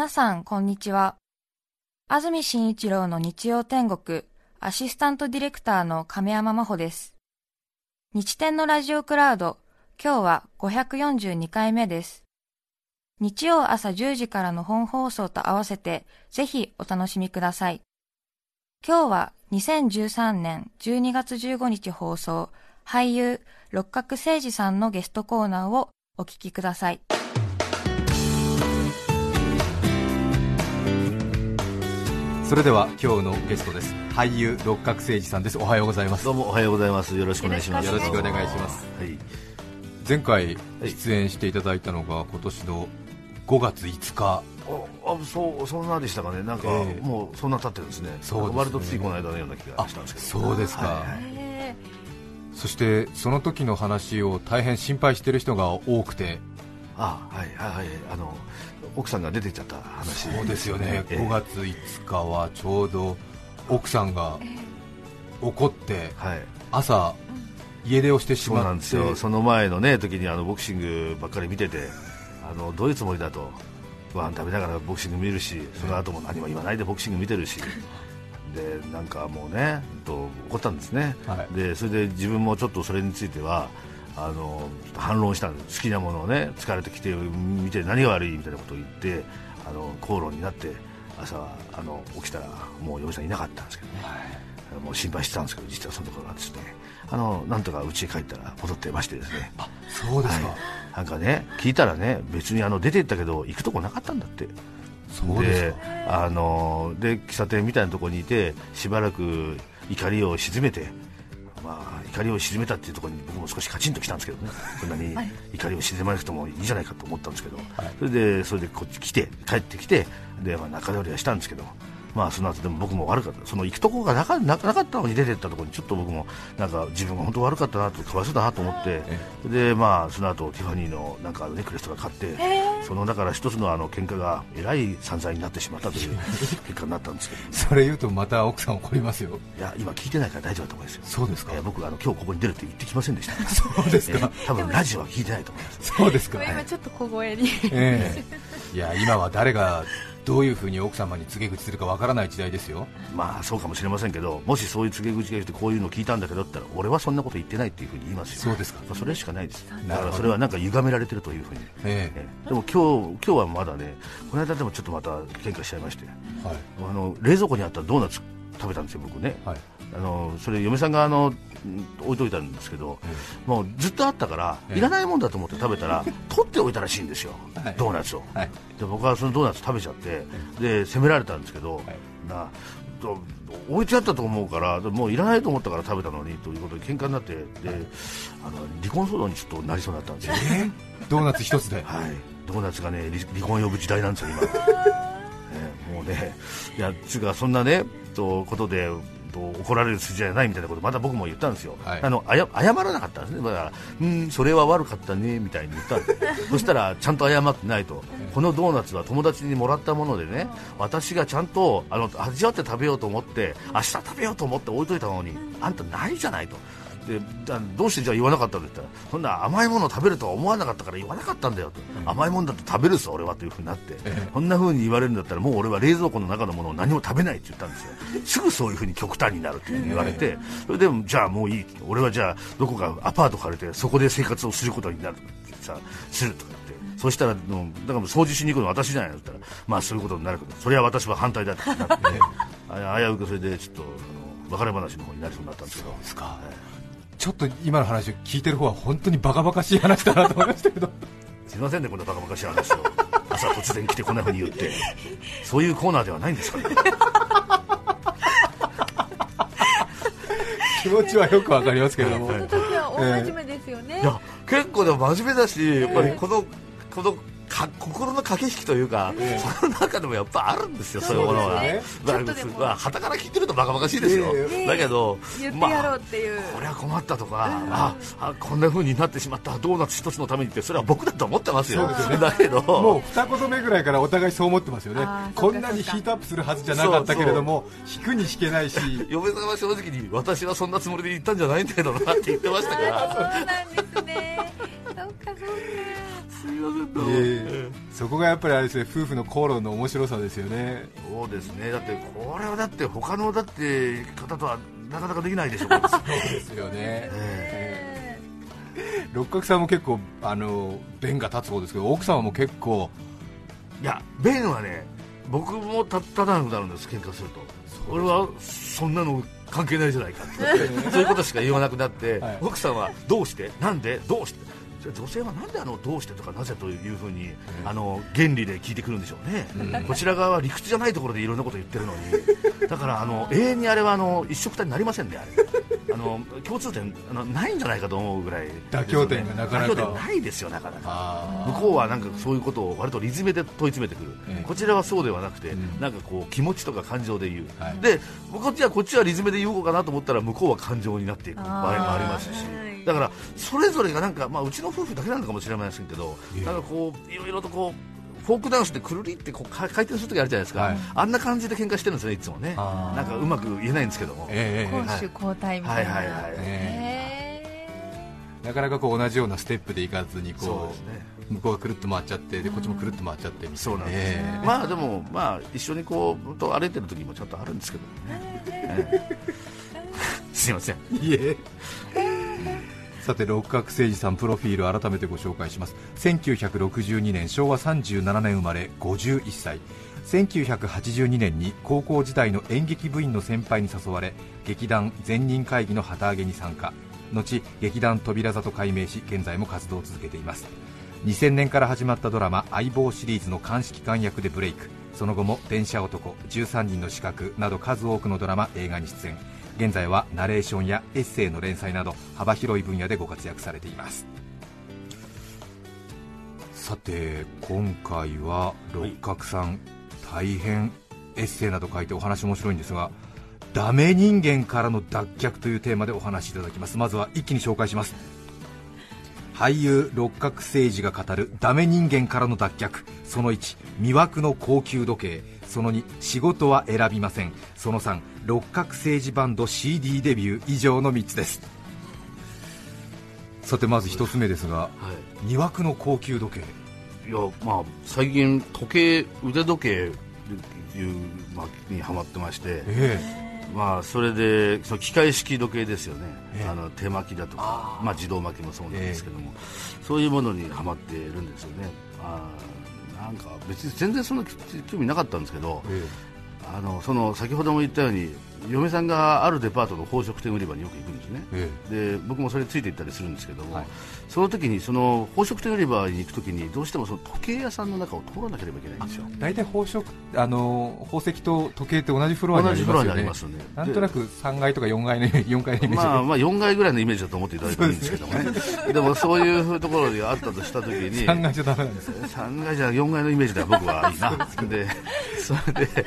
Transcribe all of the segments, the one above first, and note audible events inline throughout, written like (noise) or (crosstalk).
皆さん、こんにちは。安住紳一郎の日曜天国、アシスタントディレクターの亀山真帆です。日天のラジオクラウド、今日は542回目です。日曜朝10時からの本放送と合わせて、ぜひお楽しみください。今日は2013年12月15日放送、俳優六角誠治さんのゲストコーナーをお聞きください。それでは今日のゲストです俳優六角誠治さんですおはようございますどうもおはようございます。よろしくお願いします。よろしくお願いしますはい。前回出演していただいたのが今年の5月5日おあそうそんなでしたかね。なんか、ええもうそんな経ってるんですね。そうですね割とついこの間のような気がしたんですけど。そうですか、はいはいそしてその時の話を大変心配している人が多くてあはいはいはいあの奥さんが出てっちゃった話。そうですよね、ええ5月5日はちょうど奥さんが怒ってはい。朝家出をしてしそうなまってんですよ。その前のね時にあのボクシングばっかり見てて、あのどういうつもりだと。ご飯食べながらボクシング見るし、その後も何も言わないでボクシング見てるし、でなんかもうね、と怒ったんですね、はいでそれで自分もちょっとそれについてはあの反論したんです。好きなものをね疲れてきて見て何が悪いみたいなことを言ってあの口論になって朝あの起きたらもう嫁さんいなかったんですけどね、もう心配してたんですけど実はそのところがですね。あのなんとか家へ帰ったら戻ってましてですね。そうですか、はい。なんかね聞いたらね別にあの出て行ったけど行くとこなかったんだって。そうであので喫茶店みたいなところにいてしばらく怒りを鎮めて、まあ、怒りを鎮めたっていうところに僕も少しカチンときたんですけどね。(laughs) こんなに怒りを鎮めなくてもいいじゃないかと思ったんですけど、それでそれでこっち来て帰ってきてで、まあ、仲直りはしたんですけど。まあその後でも僕も悪かった。その行くとこがなかななかったのに出てったところにちょっと僕もなんか自分が本当悪かったなとかわいそうだなと思ってでまあその後ティファニーのなんかネックレスとか買ってそのだから一つのあの喧嘩がえらい散々になってしまったという (laughs) 結果になったんですけど、(laughs) それ言うとまた奥さん怒りますよ。いや今聞いてないから大丈夫だと思いますよ。そうですかえー僕あの今日ここに出るって言ってきませんでした。(laughs) そうですか、えー多分ラジオは聞いてないと思います。そうですか、今ちょっと小声に。ええ。いや今は誰がどういうふうに奥様に告げ口するかわからない時代ですよ。まあそうかもしれませんけどもしそういう告げ口が言ってこういうの聞いたんだけどって言ったら俺はそんなこと言ってないっていうふうに言いますよそうですか。まあそれしかないです。だからそれはなんか歪められてるというふうに。ええ。ーでも今日今日はまだねこの間でもちょっとまた喧嘩しちゃいまして。えはい。あの冷蔵庫にあったドーナツ食べたんですよ僕ね。はい。あのそれ嫁さんがあのうん置いといたんですけど、もうずっとあったから、ええ。いらないもんだと思って食べたら取っておいたらしいんですよ、はい。ドーナツを、はい。で僕はそのドーナツ食べちゃって、で責められたんですけど、い。など置いてあったと思うからでもういらないと思ったから食べたのにということで喧嘩になってで、あの離婚騒動にちょっとなりそうになったんですよ、えドーナツ一つで。(laughs) はい、ドーナツがね離離婚呼ぶ時代なんですよ、今、ね (laughs) もうね、いやつうかそんなねとことでと怒られる筋じゃないみたいなことまた僕も言ったんですよ、はい。あのあや謝らなかったんですね、だからうん、それは悪かったねみたいに言ったんで。す (laughs) そしたらちゃんと謝ってないと、このドーナツは友達にもらったものでね、私がちゃんとあの味わって食べようと思って、明日食べようと思って置いといたのに、あんたないじゃないと。でだどうしてじゃあ言わなかったんだって言ったらそんな甘いものを食べるとは思わなかったから言わなかったんだよと、甘いものだって食べるさ俺はというふうになって、こんなふうに言われるんだったらもう俺は冷蔵庫の中のものを何も食べないって言ったんですよ。すぐそういうふうに極端になるっていうふうに言われて。それでじゃあもういい俺はじゃあどこかアパート借りてそこで生活をすることになるってさするとか言って。そしたらだから掃除しに行くのは私じゃないのって言ったらまあそういうことになるけどそれは私は反対だってなって。あ危うくそれでちょっとあの別れ話の方になりそうになったんですけど。ですかちょっと今の話を聞いてる方は本当にバカバカしい話だなと思いましたけど。すいませんねこんなバカバカしい話を朝突然来てこんなふうに言って。そういうコーナーではないんですかね。(laughs) 気持ちはよくわかりますけれども、はいその時は大真面目ですよね。いや結構でも真面目だしやっぱりこのこのか心の駆け引きというか、その中でもやっぱあるんですよ、そういうものは。そうでまあちょっとでも。まあ、旗から聞いてるとバカバカしいですよ、ええ。だけど、言ってやろうっていう。これは困ったとか、ああこんな風になってしまったドーナツ一つのためにってそれは僕だと思ってますよ。すよね。だけど。もう二言目ぐらいからお互いそう思ってますよね。こんなにヒートアップするはずじゃなかったけれども引くに引けないし。嫁さんは正直に私はそんなつもりで言ったんじゃないんだけどなって言ってましたから。(laughs) そうなんですね。すいませんと、え。ーそこがやっぱりあれですね夫婦の口論の面白さですよね。そうですね。だってこれはだって他のだって方とはなかなかできないでしょ。(laughs) うですよね。え六角さんも結構あの弁が立つ方ですけど奥様も結構。いや弁はね僕も立たなくなるんです喧嘩すると。俺はそんなの関係ないじゃないかって。そういうことしか言わなくなって、はい。奥さんはどうして？なんで？どうして？女性はなんであのどうしてとかなぜというふうに、あの原理で聞いてくるんでしょうね、こちら側は理屈じゃないところでいろんなこと言ってるのに。だからあの永遠にあれはあの一緒くたになりませんねあれ。あの共通点あのないんじゃないかと思うぐらい。ね、妥協点がなかなか。妥協点ないですよなかなか。あ向こうはなんかそういうことを割と理詰めで問い詰めてくる、ええ。こちらはそうではなくて、ん。なんかこう気持ちとか感情で言う、はい。でこっちはこっちは理詰めで言おうかなと思ったら向こうは感情になっていく場合もありますし。はいだからそれぞれがなんか、まあ、うちの夫婦だけなのかもしれませんけど、ええなんかこういろいろとこうフォークダンスでくるりってこうか回転する時あるじゃないですか、はい。あんな感じで喧嘩してるんですねいつもね。なんかうまく言えないんですけども、ええええ。攻守交代みたいな、はいはいはいへなかなかこう同じようなステップでいかずにそうこですね。う向こうがくるっと回っちゃってでこっちもくるっと回っちゃってみたいな。そうなんです、ええ。まあでも、まあ、一緒にこうと歩いてる時もちゃんとあるんですけどね、ええ。(laughs) すいません。いえさて六角誠治さんプロフィール改めてご紹介します。1962年昭和37年生まれ51歳。1982年に高校時代の演劇部員の先輩に誘われ劇団善人会議の旗揚げに参加。後劇団扉座と改名し現在も活動を続けています。2000年から始まったドラマ「相棒」シリーズの監視機関役でブレイク。その後も「電車男」「13人の資格」など数多くのドラマ映画に出演。現在はナレーションやエッセイの連載など幅広い分野でご活躍されています。さて今回は六角さん、大変エッセイなど書いてお話面白いんですがダメ人間からの脱却というテーマでお話しいただきます。まずは一気に紹介します。俳優六角誠治が語るダメ人間からの脱却。その1魅惑の高級時計。その2仕事は選びません。その3六角誠治バンド CD デビュー。以上の3つです。さてまず1つ目ですがはい。魅惑の高級時計。いやまあ最近時計腕時計まあ、にハマってまして、えまあ、それでその機械式時計ですよね、ええ。あの手巻きだとかまあ、自動巻きもそうなんですけども、そういうものにはまっているんですよね。あーなんか別に全然そんな興味なかったんですけどえあのその先ほども言ったように嫁さんがあるデパートの宝飾店売り場によく行くんですね。え。で僕もそれについて行ったりするんですけども、はいその時にその宝飾店売り場に行く時にどうしてもその時計屋さんの中を通らなければいけないんですよ。大体宝飾あの宝石と時計って同じフロアにありますよね。なんとなく3階とか4階の4階のイメージまあ、まあ4階ぐらいのイメージだと思っていただいてもいいんですけどもね。でもそういうところがあったとした時に3階じゃダメなんですよ3階じゃ4階のイメージでは僕はいいな。でそれで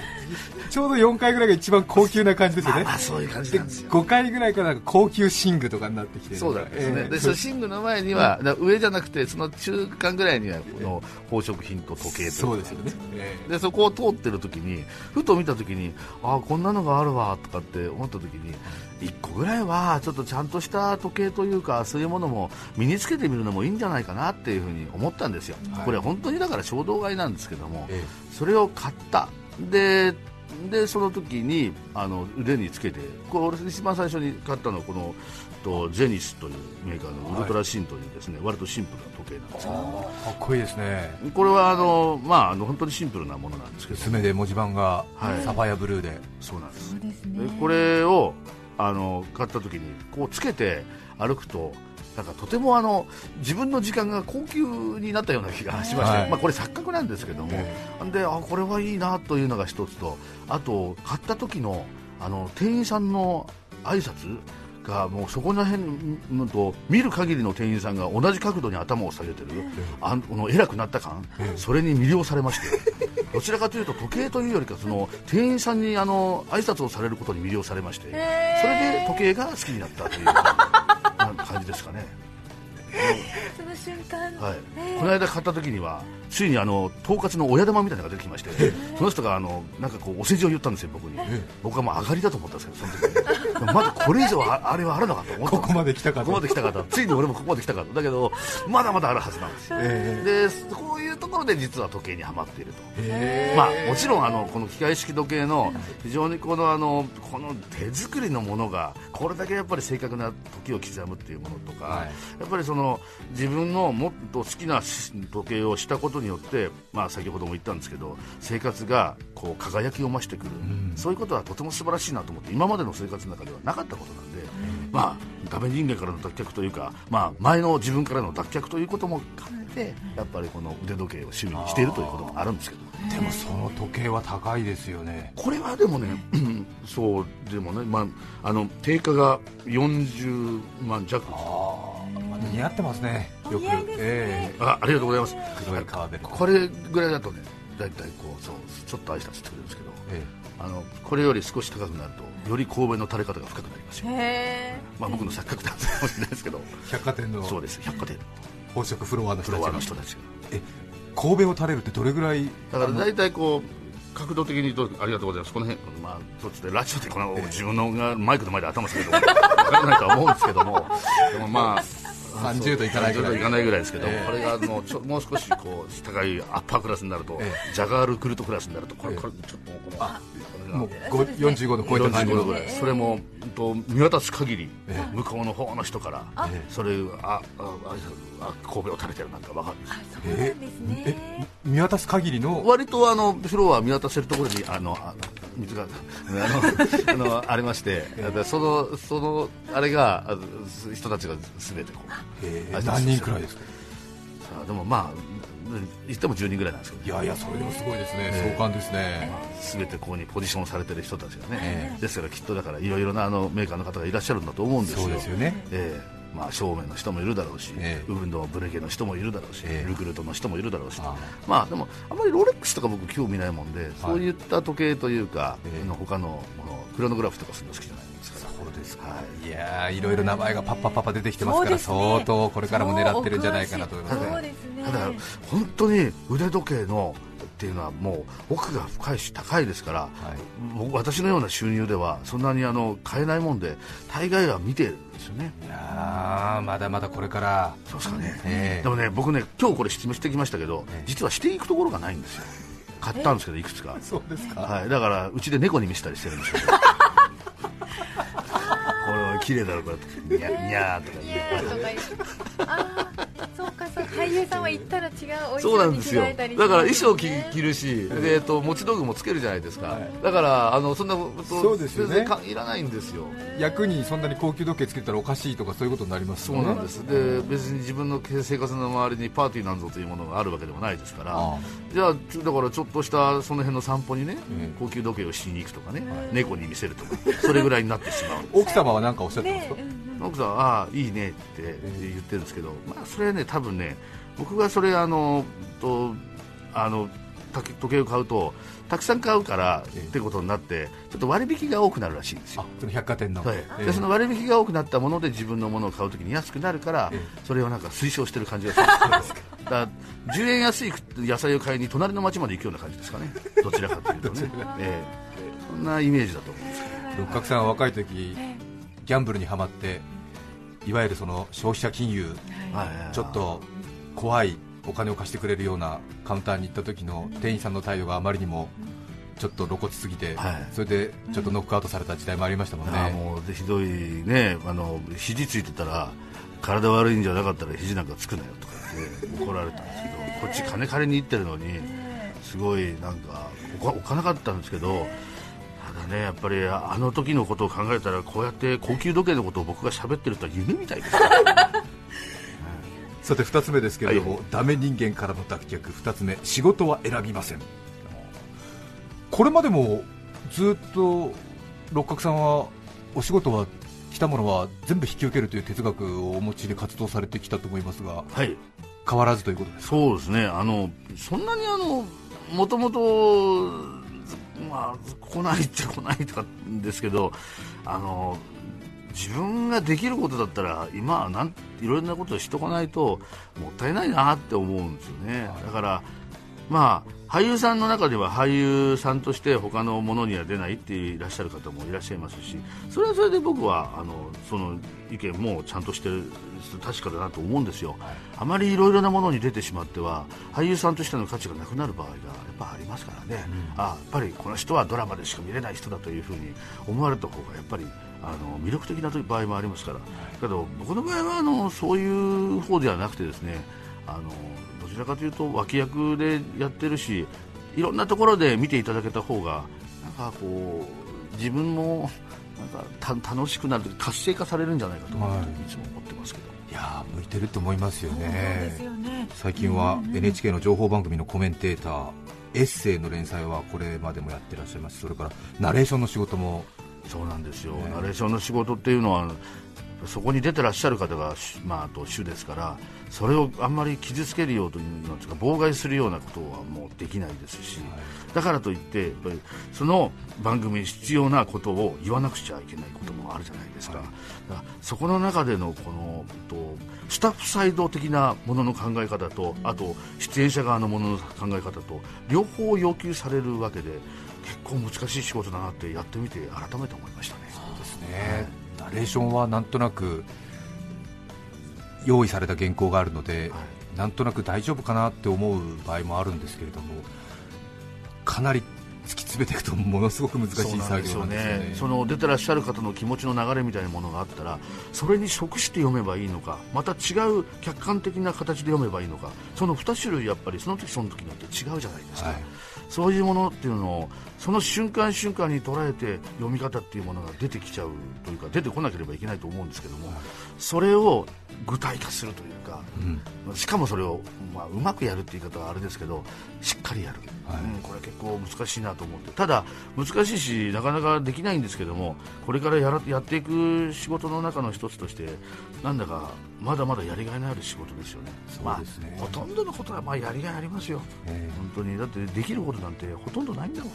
ちょうど4階ぐらいが一番高級な感じですよね。まあそういう感じでなんですよ。5階ぐらいからなんか高級寝具とかになってきてそうなんですね、ええ。でその寝具の前には、だから上じゃなくてその中間ぐらいにはこの宝飾品と時計とですよね、えでそこを通ってる時にふと見た時にああこんなのがあるわとかって思った時に1個ぐらいはちょっとちゃんとした時計というかそういうものも身につけてみるのもいいんじゃないかなっていうふうに思ったんですよ、はい。これ本当にだから衝動買いなんですけども、え。それを買った。ででその時にあの腕につけてこれ俺一番最初に買ったのはこのとゼニスというメーカーのウルトラシンというですね、割とシンプルな時計なんですけどもかっこいいですね。これはあの、まあ、あの本当にシンプルなものなんですけど。薄めで文字盤がはい。サファイアブルーで、そうなんです。そうですね。でこれをあの買った時にこうつけて歩くとなんかとてもあの自分の時間が高級になったような気がしまして、はい。まあ、これ錯覚なんですけども、であこれはいいなというのが一つとあと買った時のあの店員さんの挨拶がもうそこら辺のと見る限りの店員さんが同じ角度に頭を下げてる、あのこの偉くなった感、それに魅了されましてどちらかというと時計というよりかその店員さんにあの挨拶をされることに魅了されまして、それで時計が好きになったという。な感じですかね。(laughs) その瞬間、はい、この間買った時にはついにあの統括の親玉みたいなのが出てきましてその人があのなんかこうお世辞を言ったんですよ僕に。僕はもう上がりだと思ったんですけどその時にまだこれ以上ああれはあるのかと思った。ここまで来たかこと。こまで来たかとついに俺もここまで来たかとだけどまだまだあるはずなんですよ、えでこういうところで実は時計にはまっていると。えまあ、もちろんあのこの機械式時計の非常にこのあのこの手作りのものがこれだけやっぱり正確な時を刻むっていうものとか、はい。やっぱりその自分のもっと好きな時計をしたことによって、まあ、先ほども言ったんですけど生活がこう輝きを増してくる、そういうことはとても素晴らしいなと思って今までの生活の中ではなかったことなんで、まあ、ダメ人間からの脱却というか、まあ、前の自分からの脱却ということも兼ねてやっぱりこの腕時計を趣味にしているということもあるんですけど。でもその時計は高いですよね。これはでもね、そうでもね、まあ、あの定価が40万弱似合ってますねよく。えあありがとうございます。え黒い革でこれぐらいだとね大体こうそうちょっと挨拶してくれるんですけど。えあのこれより少し高くなるとより神戸の垂れ方が深くなりますよ、へまあ、僕の錯覚なんかもしれないですけど。え百貨店のそうです百貨店。の宝飾フロアの人たちが。の人たちが。え神戸を垂れるってどれぐらいだから大体こう角度的に言うとありがとうございます。この辺まあそうですね。ラジオでこの自分のがマイクの前で頭下げると分からないとは思うんですけども。でもまあ30度いかないぐらい。30度いかないぐらいですけど、ええ。これがもうちょもう少しこう高いアッパークラスになると、えジャガールクルトクラスになるとこれ,、ええ。これちょっとこのこれがもうご45度超えた感じ45度のぐらい。それもうんと見渡す限り、ええ。向こうの方の人から、ええそれああああ神戸を垂れてるなんか分かるんです。よそうなんですね。え見渡す限りの？割とあのフロア見渡せるところにあのあ水があのあのありまして、でそのそのあれが人たちがすべてこうあえー何人くらいですか？あでもまあ言っても10人ぐらいなんですけどいやいやそれでもすごいですね。壮観ですね。すべてここにポジションされてる人たちがね、え。ですからきっとだからいろいろなあのメーカーの方がいらっしゃるんだと思うんですよ。そうですよね。ええまあ、正面の人もいるだろうし、ええ。運動ブレゲの人もいるだろうし、ええ。ルクルートの人もいるだろうし、あまあでもあまりロレックスとか僕興味ないもんで、そういった時計というか、ええ。の他のものクロノグラフとかするの好きじゃないですか。らそうですか。はい。いやーいろいろ名前がパッパッパッパ出てきてますからね。相当これからも狙ってるんじゃないかなと思いますね。そうですね。ただ本当に腕時計のっていうのはもう奥が深いし高いですから、はい。私のような収入ではそんなにあの買えないもんで大概は見てるんですよね。いやーまだまだこれから。そうですかね、ええ。でもね僕ね今日これ質問してきましたけど、ええ。実はしていくところがないんですよ。買ったんですけどいくつか。(laughs) そうですか。はい、だからうちで猫に見せたりしてるんですよ。(laughs) これは綺麗だろこれ。ニャニャーとかい言って俳優さんは行ったら違うおそうなん衣装にですよ。着替えたりだから衣装着着るし、でえっと持ち道具もつけるじゃないですか、はい。だからあのそんなことそうですよね。全然かいらないんですよ。役にそんなに高級時計つけたらおかしいとかそういうことになりますそうなんです。で別に自分の生活の周りにパーティーなんぞというものがあるわけでもないですから。あじゃあちょだからちょっとしたその辺の散歩にね、ええ。高級時計をしに行くとかね、猫に見せるとかそれぐらいになってしまう。奥様は何かおっしゃってますか？奥さんはああいいねって言ってるんですけど、まあ、それはね多分ね僕がそれあのとあのた時計を買うとたくさん買うからええ。ってことになってちょっと割引が多くなるらしいんですよ。あその百貨店の。はい。ええ。でその割引が多くなったもので自分のものを買うときに安くなるから、えそれをなんか推奨してる感じがするんですよ。(laughs) だか。ら10円安い野菜を買いに隣の町まで行くような感じですかね。どちらかというとね、(laughs) ええ。そんなイメージだと思うんですけど。六角さんは若い時ギャンブルにはまっていわゆるその消費者金融はい。ちょっと怖いお金を貸してくれるようなカウンターに行った時の店員さんの態度があまりにもちょっと露骨すぎて、はい。それでちょっとノックアウトされた時代もありましたもんね、もうでひどいねあの肘ついてたら体悪いんじゃなかったら肘なんかつくなよとか言って怒られたんですけど (laughs) こっち金借りに行ってるのにすごいなんかおかおかなかったんですけどねやっぱりあの時のことを考えたらこうやって高級時計のことを僕が喋ってるとは夢みたいですねさて2つ目ですけれども、はダメ人間からの脱却。2つ目仕事は選びません。これまでもずっと六角さんはお仕事は来たものは全部引き受けるという哲学をお持ちで活動されてきたと思いますがはい。変わらずということですそうですね。あのそんなにあのもともとまあ来ないっちゃ来ないとかですけどあの自分ができることだったら今はなんいろんなことをしとかないともったいないなって思うんですよね。だからまあ俳優さんの中では俳優さんとして他のものには出ないっていらっしゃる方もいらっしゃいますしそれはそれで僕はあのその意見もちゃんとしてる確かだなと思うんですよ、あまりいろいろなものに出てしまっては俳優さんとしての価値がなくなる場合がやっぱありますからね、あやっぱりこの人はドラマでしか見れない人だというふうに思われた方がやっぱりあの魅力的な場合もありますから、けど僕の場合はあのそういう方ではなくてですねあのどちらかというと脇役でやってるしいろんなところで見ていただけた方がなんかこう自分もなんかた楽しくなる活性化されるんじゃないかと思って、はい、いつも思ってますけど。いや向いてると思いますよね、ね、最近は NHK の情報番組のコメンテーター、エッセイの連載はこれまでもやってらっしゃいます。それからナレーションの仕事も。そうなんですよ、ね、ナレーションの仕事っていうのはそこに出てらっしゃる方が、まあ、あと主ですからそれをあんまり傷つけるようというのか妨害するようなことはもうできないですし、はい、だからといってやっぱりその番組に必要なことを言わなくちゃいけないこともあるじゃないですか,、はい、かそこの中でのこのとスタッフサイド的なものの考え方とあと出演者側のものの考え方と両方要求されるわけで結構難しい仕事だなってやってみて改めて思いましたね。そうですね、ナレーションはなんとなく用意された原稿があるので、はい、なんとなく大丈夫かなって思う場合もあるんですけれどもかなり突き詰めていくとものすごく難しい作業なんですよね。その出てらっしゃる方の気持ちの流れみたいなものがあったらそれに即して読めばいいのかまた違う客観的な形で読めばいいのかその2種類やっぱりその時その時によって違うじゃないですか、はい、そういうものっていうのをその瞬間瞬間に捉えて読み方っていうものが出てきちゃうというか出てこなければいけないと思うんですけども、はい、それを具体化するというか、うん、しかもそれを、まあ、うまくやるって言い方はあれですけどしっかりやる、はい、うん、これ結構難しいなと思って。ただ難しいしなかなかできないんですけどもこれからやらやっていく仕事の中の一つとしてなんだかまだまだやりがいのある仕事ですよね、まあ、ほとんどのことはまあやりがいありますよ、えー、本当に。だってできることなんてほとんどないんだもん。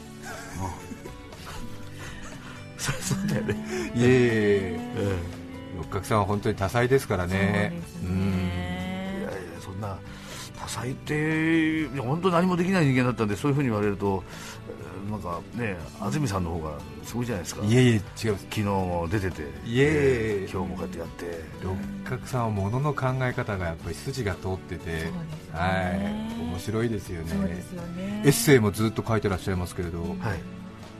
そうだよね。いえいえ六角さんは本当に多彩ですからね。うねうん。いやいやそんな多彩って本当何もできない人間だったんでそういうふうに言われるとなんかね安住さんの方がすごいじゃないですか。いえいえ違う昨日も出てていえ今日もこうやってやって。六角さんはものの考え方がやっぱり筋が通ってて、ね、はい。面白いですよね、ね、エッセイもずっと書いてらっしゃいますけれど、はい。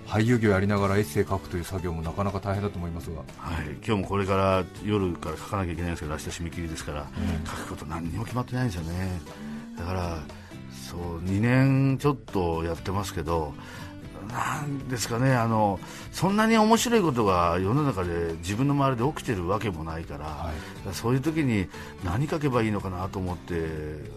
俳優業やりながらエッセイ書くという作業もなかなか大変だと思いますが、はい、今日もこれから夜から書かなきゃいけないんですけど明日締め切りですから、うん、書くこと何にも決まってないんですよね。だからそう2年ちょっとやってますけどなんですかねあのそんなに面白いことが世の中で自分の周りで起きてるわけもないから、はい、そういう時に何書けばいいのかなと思って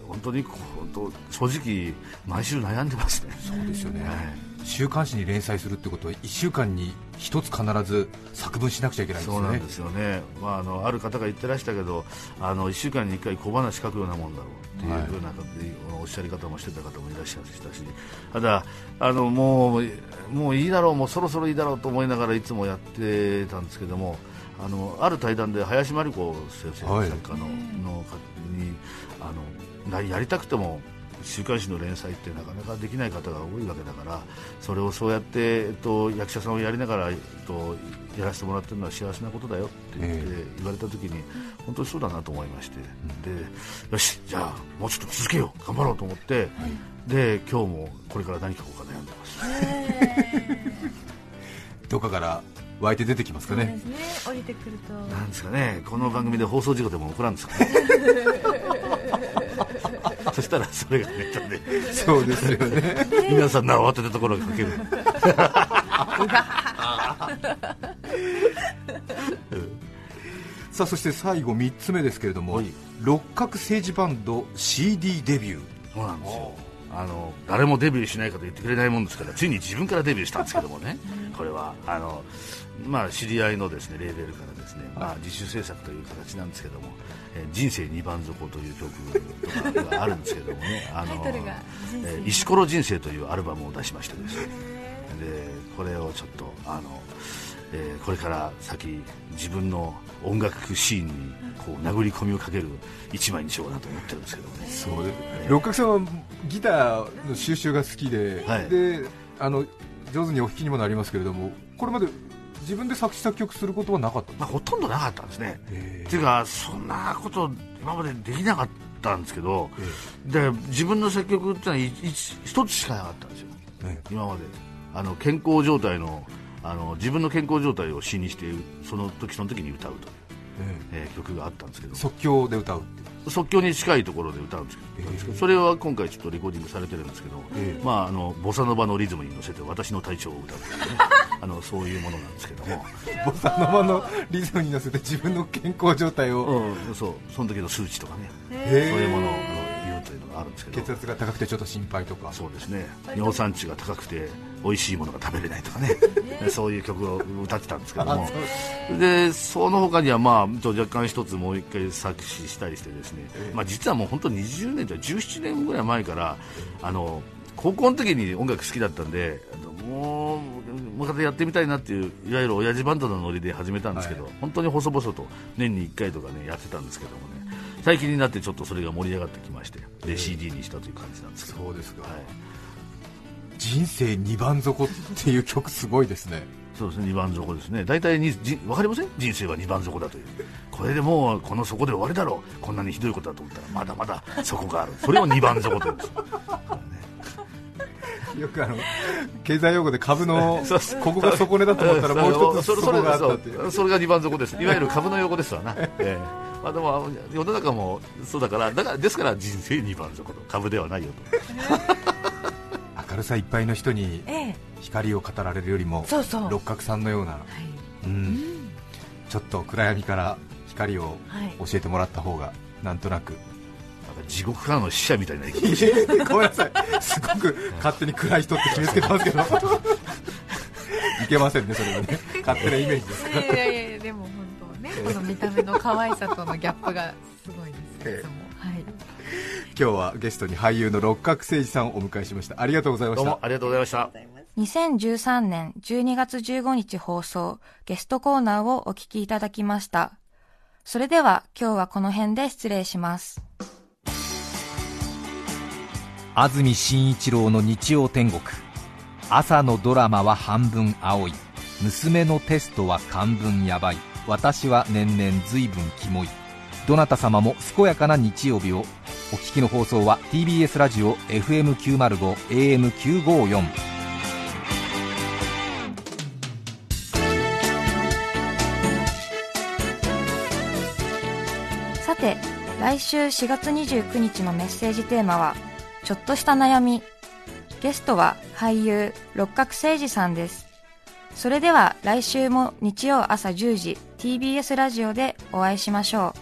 本当に本当正直毎週悩んでますね。そうですよね、はい。週刊誌に連載するってことは1週間に1つ必ず作文しなくちゃいけないですね。そうなんですよね、まあ、あのある方が言ってらしたけどあの1週間に1回小話書くようなもんだろういうふうな、はい、おっしゃり方もしてた方もいらっしゃいましたしただあのもうもういいだろうもうそろそろいいだろうと思いながらいつもやってたんですけどもあのある対談で林真理子先生、はい、作家ののにあのやりたくても週刊誌の連載ってなかなかできない方が多いわけだからそれをそうやって、えっと、役者さんをやりながら、えっと、やらせてもらってるのは幸せなことだよって言って言われた時に、本当にそうだなと思いまして、でよし、じゃあもうちょっと続けよう頑張ろうと思って、で今日もこれから何書こうか悩んでます。(laughs) どこかから湧いて出てきますかね。ね降りてくると。なんですかね、この番組で放送事故でも起こらんですかね。(laughs) そしたらそれがネタでそうですよね皆さんな慌てたところが書ける (laughs) さあそして最後3つ目ですけれども、六角政治バンド CD デビュー。そうなんですよ。あの誰もデビューしないかと言ってくれないもんですからついに自分からデビューしたんですけどもね。(laughs) これはあの、まあ、知り合いのですねレーベルからですね、まあ、自主制作という形なんですけどもえ人生二番底という曲とかがあるんですけどもね。あの、え石ころ人生というアルバムを出しましてですねでこれをちょっとあのえーこれから先自分の音楽シーンにこう殴り込みをかける一枚にしようかなと思ってるんですけどね。そうで六角さんはギターの収集が好きで,、はい。であの上手にお弾きにもなりますけれどもこれまで自分で作詞作曲することはなかったまあ、ほとんどなかったんですね。へっていうかそんなこと今までできなかったんですけどえで自分の作曲ってのはい一一つしかなかったんですよ。え。今まであの健康状態のあの自分の健康状態を詩にしてその時その時に歌うという、ええ。ー曲があったんですけど。え即興で歌う即興に近いところで歌うんですけど、ええ。それは今回ちょっとレコーディングされてるんですけど、ええ。まああのボサノバのリズムに乗せて私の体調を歌うというね。(laughs) あのそういうものなんですけども、ボサノバのリズムに乗せて自分の健康状態を、うん、そう。その時の数値とかね、へえ。そういうものをあの言うというのがあるんですけど。血圧が高くてちょっと心配とか。そうですね。尿酸値が高くて美味しいものが食べれないとかね。(laughs) そういう曲を歌ってたんですけども。でその他にはまあちょっと若干一つもう一回作詞したりしてですね、まあ、実はもう本当に20年じゃ17年ぐらい前からあの高校の時に音楽好きだったんでもうもう一回やってみたいなっていういわゆる親父バンドのノリで始めたんですけど、本当に細々と年に1回とかねやってたんですけどもね。最近になってちょっとそれが盛り上がってきましてで CD にしたという感じなんですけど、そうですか、はい人生二番底っていう曲すごいですね。そうですね2番底ですね。大体にじ分かりません？人生は2番底だという。これでもうこの底で終わりだろう。こんなにひどいことだと思ったらまだまだ底がある。それを2番底というんです。(laughs) よくあの経済用語で株の (laughs) ここが底根だと思ったらもう一つ底があったっていう。それが2番底です。いわゆる株の用語ですわな、(laughs) ええ。まあ、でも世の中もそうだからだからですから人生2番底と。株ではないよ明るさいっぱいの人にええ。光を語られるよりもそうそう。六角さんのような、はい。うん、ちょっと暗闇から光をはい。教えてもらった方がなんとなく。地獄からの死者みたいなごめんなさい。すごく勝手に暗い人って決めつけてますけど。いけませんねそれはね。勝手なイメージです。いやいやいやでも本当ねこの見た目の可愛さとのギャップがすごいですいつも。はい今日はゲストに俳優の六角誠治さんをお迎えしました。ありがとうございました。どうもありがとうございました。2013年12月15日放送ゲストコーナーをお聞きいただきました。それでは今日はこの辺で失礼します。安住紳一郎の日曜天国。朝のドラマは半分青い。娘のテストは漢文やばい。私は年々随分キモいどなた様も健やかな日曜日をお聞きの放送は TBS ラジオ FM905 AM954 さて、来週4月29日のメッセージテーマは、ちょっとした悩み。ゲストは俳優、六角誠治さんです。それでは来週も日曜朝10時 TBS ラジオでお会いしましょう。